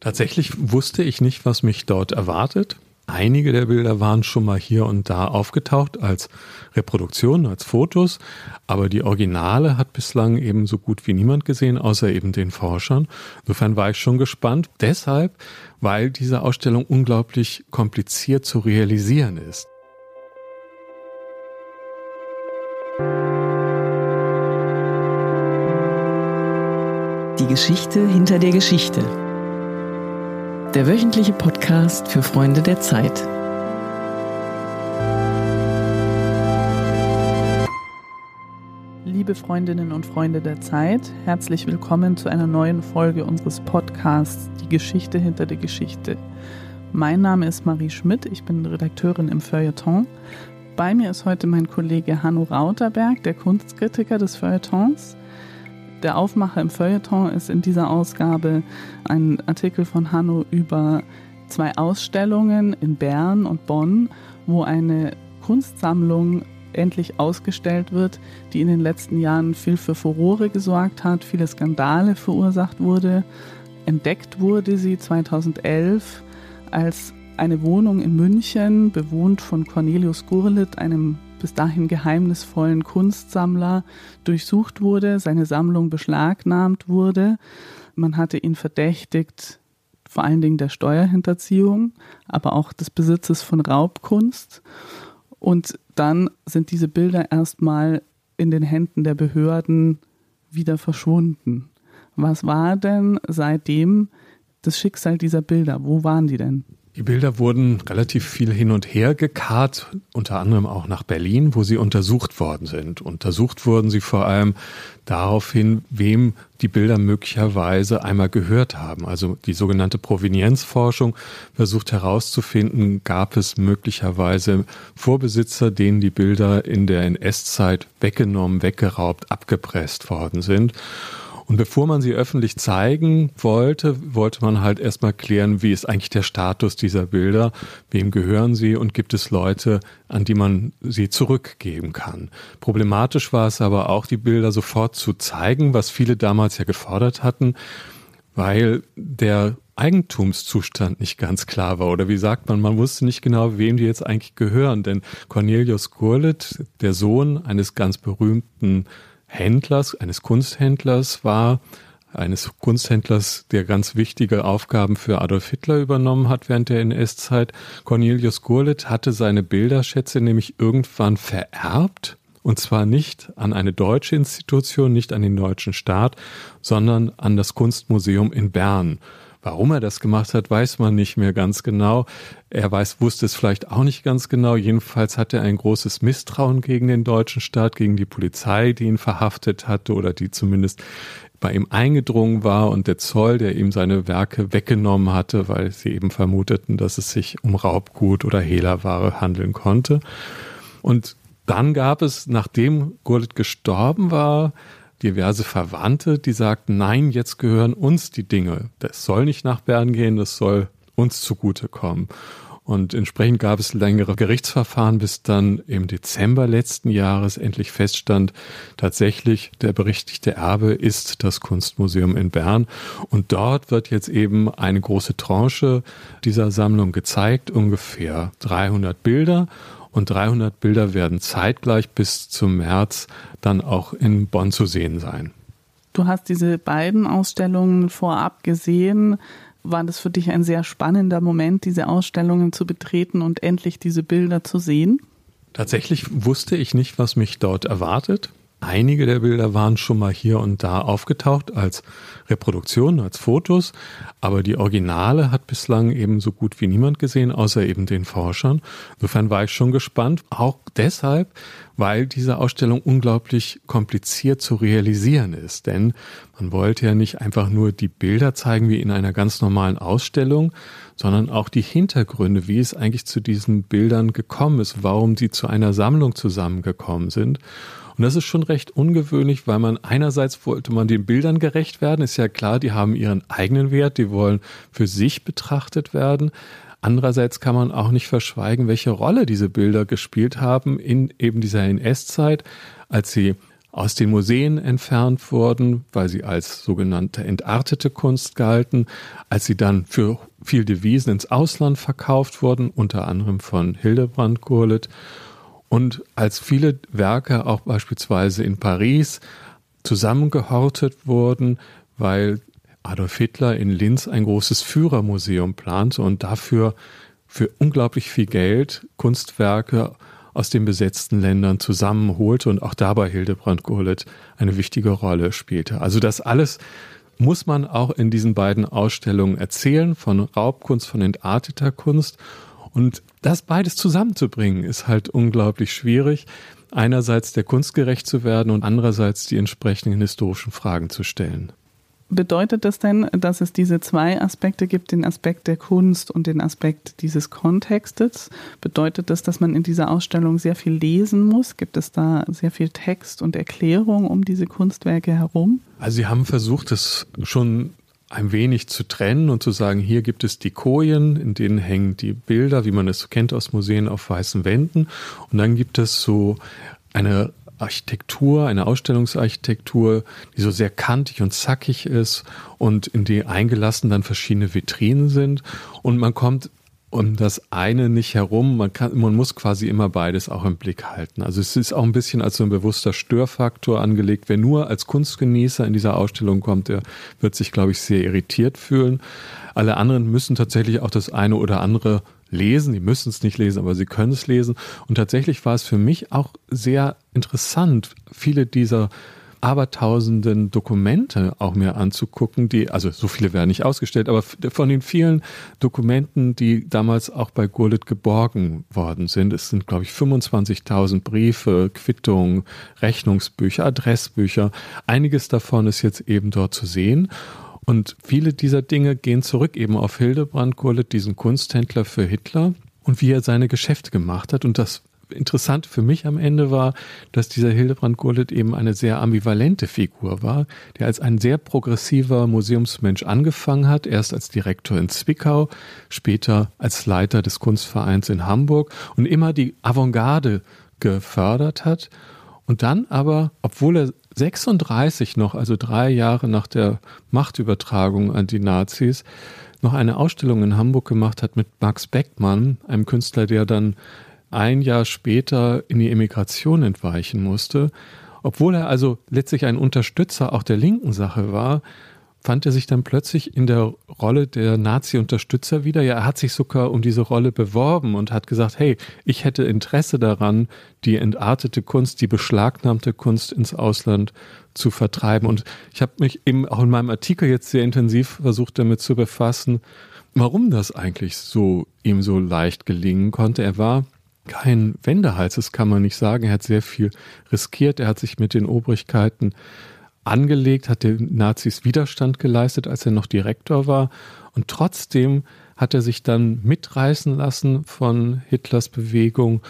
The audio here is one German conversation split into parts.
Tatsächlich wusste ich nicht, was mich dort erwartet. Einige der Bilder waren schon mal hier und da aufgetaucht als Reproduktion, als Fotos, aber die Originale hat bislang eben so gut wie niemand gesehen, außer eben den Forschern. Insofern war ich schon gespannt. Deshalb, weil diese Ausstellung unglaublich kompliziert zu realisieren ist. Die Geschichte hinter der Geschichte der wöchentliche Podcast für Freunde der Zeit. Liebe Freundinnen und Freunde der Zeit, herzlich willkommen zu einer neuen Folge unseres Podcasts Die Geschichte hinter der Geschichte. Mein Name ist Marie Schmidt, ich bin Redakteurin im Feuilleton. Bei mir ist heute mein Kollege Hanno Rauterberg, der Kunstkritiker des Feuilletons. Der Aufmacher im Feuilleton ist in dieser Ausgabe ein Artikel von Hanno über zwei Ausstellungen in Bern und Bonn, wo eine Kunstsammlung endlich ausgestellt wird, die in den letzten Jahren viel für Furore gesorgt hat, viele Skandale verursacht wurde. Entdeckt wurde sie 2011 als eine Wohnung in München, bewohnt von Cornelius Gurlitt, einem bis dahin geheimnisvollen Kunstsammler durchsucht wurde, seine Sammlung beschlagnahmt wurde. Man hatte ihn verdächtigt, vor allen Dingen der Steuerhinterziehung, aber auch des Besitzes von Raubkunst. Und dann sind diese Bilder erstmal in den Händen der Behörden wieder verschwunden. Was war denn seitdem das Schicksal dieser Bilder? Wo waren die denn? Die Bilder wurden relativ viel hin und her gekarrt, unter anderem auch nach Berlin, wo sie untersucht worden sind. Untersucht wurden sie vor allem daraufhin, wem die Bilder möglicherweise einmal gehört haben. Also die sogenannte Provenienzforschung versucht herauszufinden, gab es möglicherweise Vorbesitzer, denen die Bilder in der NS-Zeit weggenommen, weggeraubt, abgepresst worden sind. Und bevor man sie öffentlich zeigen wollte, wollte man halt erstmal klären, wie ist eigentlich der Status dieser Bilder, wem gehören sie und gibt es Leute, an die man sie zurückgeben kann. Problematisch war es aber auch, die Bilder sofort zu zeigen, was viele damals ja gefordert hatten, weil der Eigentumszustand nicht ganz klar war. Oder wie sagt man, man wusste nicht genau, wem die jetzt eigentlich gehören. Denn Cornelius Gurlitt, der Sohn eines ganz berühmten Händlers, eines Kunsthändlers war, eines Kunsthändlers, der ganz wichtige Aufgaben für Adolf Hitler übernommen hat während der NS-Zeit. Cornelius Gurlitt hatte seine Bilderschätze nämlich irgendwann vererbt. Und zwar nicht an eine deutsche Institution, nicht an den deutschen Staat, sondern an das Kunstmuseum in Bern. Warum er das gemacht hat, weiß man nicht mehr ganz genau. Er weiß, wusste es vielleicht auch nicht ganz genau. Jedenfalls hat er ein großes Misstrauen gegen den deutschen Staat, gegen die Polizei, die ihn verhaftet hatte oder die zumindest bei ihm eingedrungen war und der Zoll, der ihm seine Werke weggenommen hatte, weil sie eben vermuteten, dass es sich um Raubgut oder Hehlerware handeln konnte. Und dann gab es, nachdem Gurlitt gestorben war, diverse Verwandte, die sagten, nein, jetzt gehören uns die Dinge. Das soll nicht nach Bern gehen, das soll uns zugutekommen. Und entsprechend gab es längere Gerichtsverfahren, bis dann im Dezember letzten Jahres endlich feststand, tatsächlich der berichtigte Erbe ist das Kunstmuseum in Bern. Und dort wird jetzt eben eine große Tranche dieser Sammlung gezeigt, ungefähr 300 Bilder und 300 Bilder werden zeitgleich bis zum März dann auch in Bonn zu sehen sein. Du hast diese beiden Ausstellungen vorab gesehen. War das für dich ein sehr spannender Moment, diese Ausstellungen zu betreten und endlich diese Bilder zu sehen? Tatsächlich wusste ich nicht, was mich dort erwartet. Einige der Bilder waren schon mal hier und da aufgetaucht als Reproduktion, als Fotos, aber die Originale hat bislang eben so gut wie niemand gesehen, außer eben den Forschern. Insofern war ich schon gespannt, auch deshalb, weil diese Ausstellung unglaublich kompliziert zu realisieren ist. Denn man wollte ja nicht einfach nur die Bilder zeigen wie in einer ganz normalen Ausstellung, sondern auch die Hintergründe, wie es eigentlich zu diesen Bildern gekommen ist, warum sie zu einer Sammlung zusammengekommen sind. Und das ist schon recht ungewöhnlich, weil man einerseits wollte man den Bildern gerecht werden, ist ja klar, die haben ihren eigenen Wert, die wollen für sich betrachtet werden. Andererseits kann man auch nicht verschweigen, welche Rolle diese Bilder gespielt haben in eben dieser NS-Zeit, als sie aus den Museen entfernt wurden, weil sie als sogenannte entartete Kunst galten, als sie dann für viel Devisen ins Ausland verkauft wurden, unter anderem von Hildebrand Gurlitt, und als viele Werke auch beispielsweise in Paris zusammengehortet wurden, weil Adolf Hitler in Linz ein großes Führermuseum plante und dafür für unglaublich viel Geld Kunstwerke aus den besetzten Ländern zusammenholte und auch dabei Hildebrand Gurlitt eine wichtige Rolle spielte. Also das alles muss man auch in diesen beiden Ausstellungen erzählen, von Raubkunst, von entarteter Kunst. Und das beides zusammenzubringen, ist halt unglaublich schwierig. Einerseits der Kunst gerecht zu werden und andererseits die entsprechenden historischen Fragen zu stellen. Bedeutet das denn, dass es diese zwei Aspekte gibt, den Aspekt der Kunst und den Aspekt dieses Kontextes? Bedeutet das, dass man in dieser Ausstellung sehr viel lesen muss? Gibt es da sehr viel Text und Erklärung um diese Kunstwerke herum? Also Sie haben versucht, es schon ein wenig zu trennen und zu sagen, hier gibt es die Kojen, in denen hängen die Bilder, wie man es kennt aus Museen auf weißen Wänden. Und dann gibt es so eine Architektur, eine Ausstellungsarchitektur, die so sehr kantig und zackig ist und in die eingelassen dann verschiedene Vitrinen sind. Und man kommt um das eine nicht herum. Man kann, man muss quasi immer beides auch im Blick halten. Also es ist auch ein bisschen als so ein bewusster Störfaktor angelegt. Wer nur als Kunstgenießer in dieser Ausstellung kommt, der wird sich, glaube ich, sehr irritiert fühlen. Alle anderen müssen tatsächlich auch das eine oder andere lesen. Die müssen es nicht lesen, aber sie können es lesen. Und tatsächlich war es für mich auch sehr interessant, viele dieser abertausenden Dokumente auch mir anzugucken, die, also so viele werden nicht ausgestellt, aber von den vielen Dokumenten, die damals auch bei Gurlitt geborgen worden sind, es sind, glaube ich, 25.000 Briefe, Quittungen, Rechnungsbücher, Adressbücher. Einiges davon ist jetzt eben dort zu sehen. Und viele dieser Dinge gehen zurück eben auf Hildebrand Gurlitt, diesen Kunsthändler für Hitler und wie er seine Geschäfte gemacht hat. Und das Interessante für mich am Ende war, dass dieser Hildebrand Gurlitt eben eine sehr ambivalente Figur war, der als ein sehr progressiver Museumsmensch angefangen hat, erst als Direktor in Zwickau, später als Leiter des Kunstvereins in Hamburg und immer die Avantgarde gefördert hat. Und dann aber, obwohl er 36 noch, also drei Jahre nach der Machtübertragung an die Nazis, noch eine Ausstellung in Hamburg gemacht hat mit Max Beckmann, einem Künstler, der dann ein Jahr später in die Emigration entweichen musste. Obwohl er also letztlich ein Unterstützer auch der linken Sache war, fand er sich dann plötzlich in der Rolle der Nazi-Unterstützer wieder. Ja, er hat sich sogar um diese Rolle beworben und hat gesagt, hey, ich hätte Interesse daran, die entartete Kunst, die beschlagnahmte Kunst ins Ausland zu vertreiben. Und ich habe mich eben auch in meinem Artikel jetzt sehr intensiv versucht, damit zu befassen, warum das eigentlich so ihm so leicht gelingen konnte. Er war kein Wendehals, das kann man nicht sagen. Er hat sehr viel riskiert. Er hat sich mit den Obrigkeiten angelegt, hat den Nazis Widerstand geleistet, als er noch Direktor war. Und trotzdem hat er sich dann mitreißen lassen von Hitlers Bewegung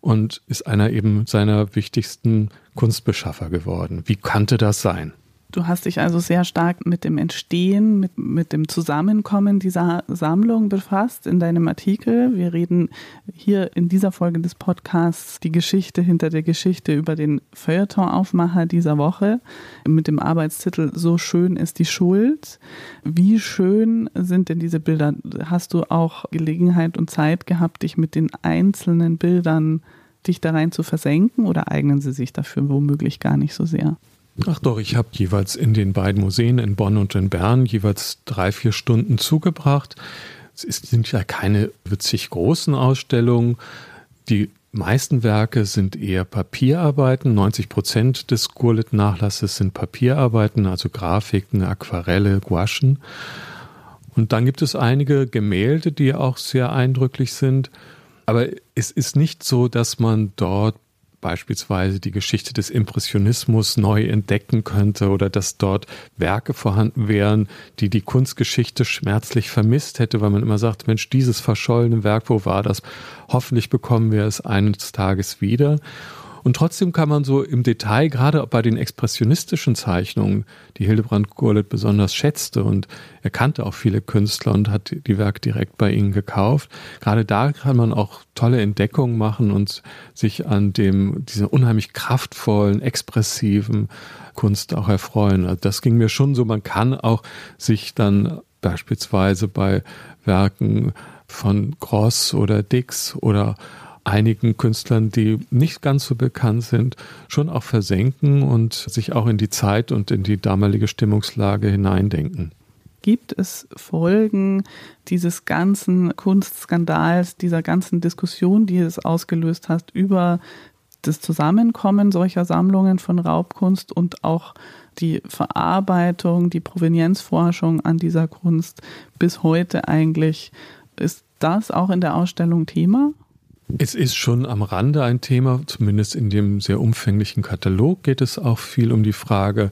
und ist einer eben seiner wichtigsten Kunstbeschaffer geworden. Wie konnte das sein? Du hast dich also sehr stark mit dem Entstehen, mit, mit dem Zusammenkommen dieser Sammlung befasst in deinem Artikel. Wir reden hier in dieser Folge des Podcasts die Geschichte hinter der Geschichte über den Feuilleton-Aufmacher dieser Woche mit dem Arbeitstitel So schön ist die Schuld. Wie schön sind denn diese Bilder? Hast du auch Gelegenheit und Zeit gehabt, dich mit den einzelnen Bildern dich da rein zu versenken oder eignen sie sich dafür womöglich gar nicht so sehr? Ach doch, ich habe jeweils in den beiden Museen in Bonn und in Bern jeweils drei, vier Stunden zugebracht. Es sind ja keine witzig großen Ausstellungen. Die meisten Werke sind eher Papierarbeiten. 90 Prozent des Gurlitt-Nachlasses sind Papierarbeiten, also Grafiken, Aquarelle, Gouachen. Und dann gibt es einige Gemälde, die auch sehr eindrücklich sind. Aber es ist nicht so, dass man dort beispielsweise die Geschichte des Impressionismus neu entdecken könnte oder dass dort Werke vorhanden wären, die die Kunstgeschichte schmerzlich vermisst hätte, weil man immer sagt, Mensch, dieses verschollene Werk, wo war das? Hoffentlich bekommen wir es eines Tages wieder. Und trotzdem kann man so im Detail, gerade bei den expressionistischen Zeichnungen, die Hildebrand Gurlitt besonders schätzte und er kannte auch viele Künstler und hat die Werke direkt bei ihnen gekauft. Gerade da kann man auch tolle Entdeckungen machen und sich an dem, dieser unheimlich kraftvollen, expressiven Kunst auch erfreuen. Also das ging mir schon so. Man kann auch sich dann beispielsweise bei Werken von Gross oder Dix oder einigen Künstlern, die nicht ganz so bekannt sind, schon auch versenken und sich auch in die Zeit und in die damalige Stimmungslage hineindenken. Gibt es Folgen dieses ganzen Kunstskandals, dieser ganzen Diskussion, die es ausgelöst hat über das Zusammenkommen solcher Sammlungen von Raubkunst und auch die Verarbeitung, die Provenienzforschung an dieser Kunst bis heute eigentlich? Ist das auch in der Ausstellung Thema? Es ist schon am Rande ein Thema, zumindest in dem sehr umfänglichen Katalog geht es auch viel um die Frage,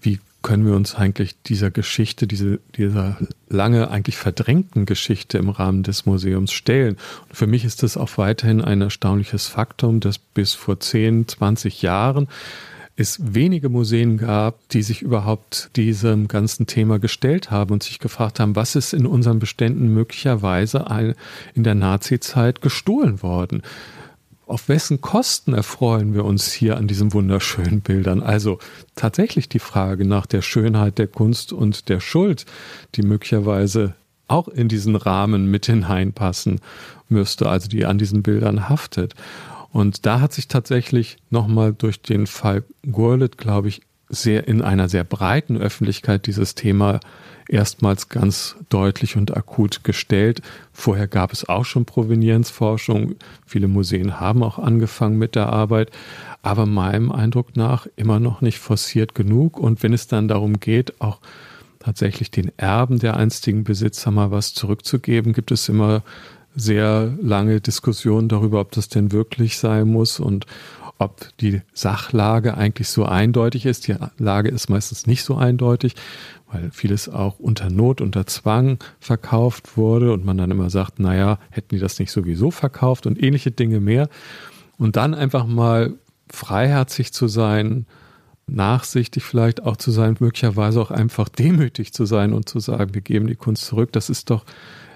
wie können wir uns eigentlich dieser Geschichte, diese, dieser lange eigentlich verdrängten Geschichte im Rahmen des Museums stellen. Und für mich ist das auch weiterhin ein erstaunliches Faktum, dass bis vor 10, 20 Jahren es wenige Museen gab, die sich überhaupt diesem ganzen Thema gestellt haben und sich gefragt haben, was ist in unseren Beständen möglicherweise in der Nazizeit gestohlen worden? Auf wessen Kosten erfreuen wir uns hier an diesen wunderschönen Bildern? Also tatsächlich die Frage nach der Schönheit der Kunst und der Schuld, die möglicherweise auch in diesen Rahmen mit hineinpassen müsste, also die an diesen Bildern haftet. Und da hat sich tatsächlich nochmal durch den Fall Gurlitt, glaube ich, sehr in einer sehr breiten Öffentlichkeit dieses Thema erstmals ganz deutlich und akut gestellt. Vorher gab es auch schon Provenienzforschung. Viele Museen haben auch angefangen mit der Arbeit, aber meinem Eindruck nach immer noch nicht forciert genug. Und wenn es dann darum geht, auch tatsächlich den Erben der einstigen Besitzer mal was zurückzugeben, gibt es immer sehr lange Diskussion darüber, ob das denn wirklich sein muss und ob die Sachlage eigentlich so eindeutig ist. Die Lage ist meistens nicht so eindeutig, weil vieles auch unter Not, unter Zwang verkauft wurde und man dann immer sagt, naja, hätten die das nicht sowieso verkauft und ähnliche Dinge mehr. Und dann einfach mal freiherzig zu sein, nachsichtig vielleicht auch zu sein, möglicherweise auch einfach demütig zu sein und zu sagen, wir geben die Kunst zurück, das ist doch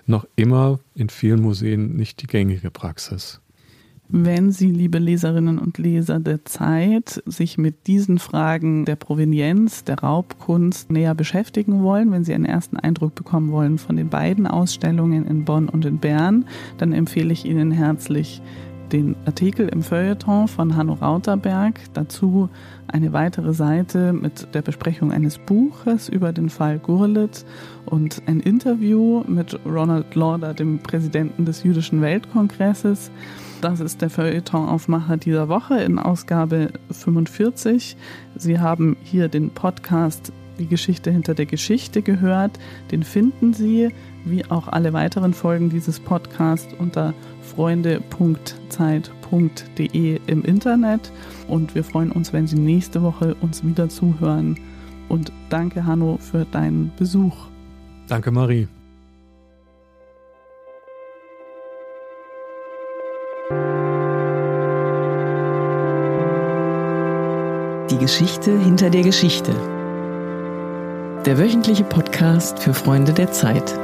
noch immer in vielen Museen nicht die gängige Praxis. Wenn Sie, liebe Leserinnen und Leser der Zeit, sich mit diesen Fragen der Provenienz, der Raubkunst näher beschäftigen wollen, wenn Sie einen ersten Eindruck bekommen wollen von den beiden Ausstellungen in Bonn und in Bern, dann empfehle ich Ihnen herzlich den Artikel im Feuilleton von Hanno Rauterberg, dazu eine weitere Seite mit der Besprechung eines Buches über den Fall Gurlitt und ein Interview mit Ronald Lauder, dem Präsidenten des Jüdischen Weltkongresses. Das ist der Feuilleton-Aufmacher dieser Woche in Ausgabe 45. Sie haben hier den Podcast Die Geschichte hinter der Geschichte gehört. Den finden Sie, wie auch alle weiteren Folgen dieses Podcasts, unter freunde.zeit.de im Internet. Und wir freuen uns, wenn Sie nächste Woche uns wieder zuhören. Und danke, Hanno, für deinen Besuch. Danke, Marie. Die Geschichte hinter der Geschichte. Der wöchentliche Podcast für Freunde der Zeit.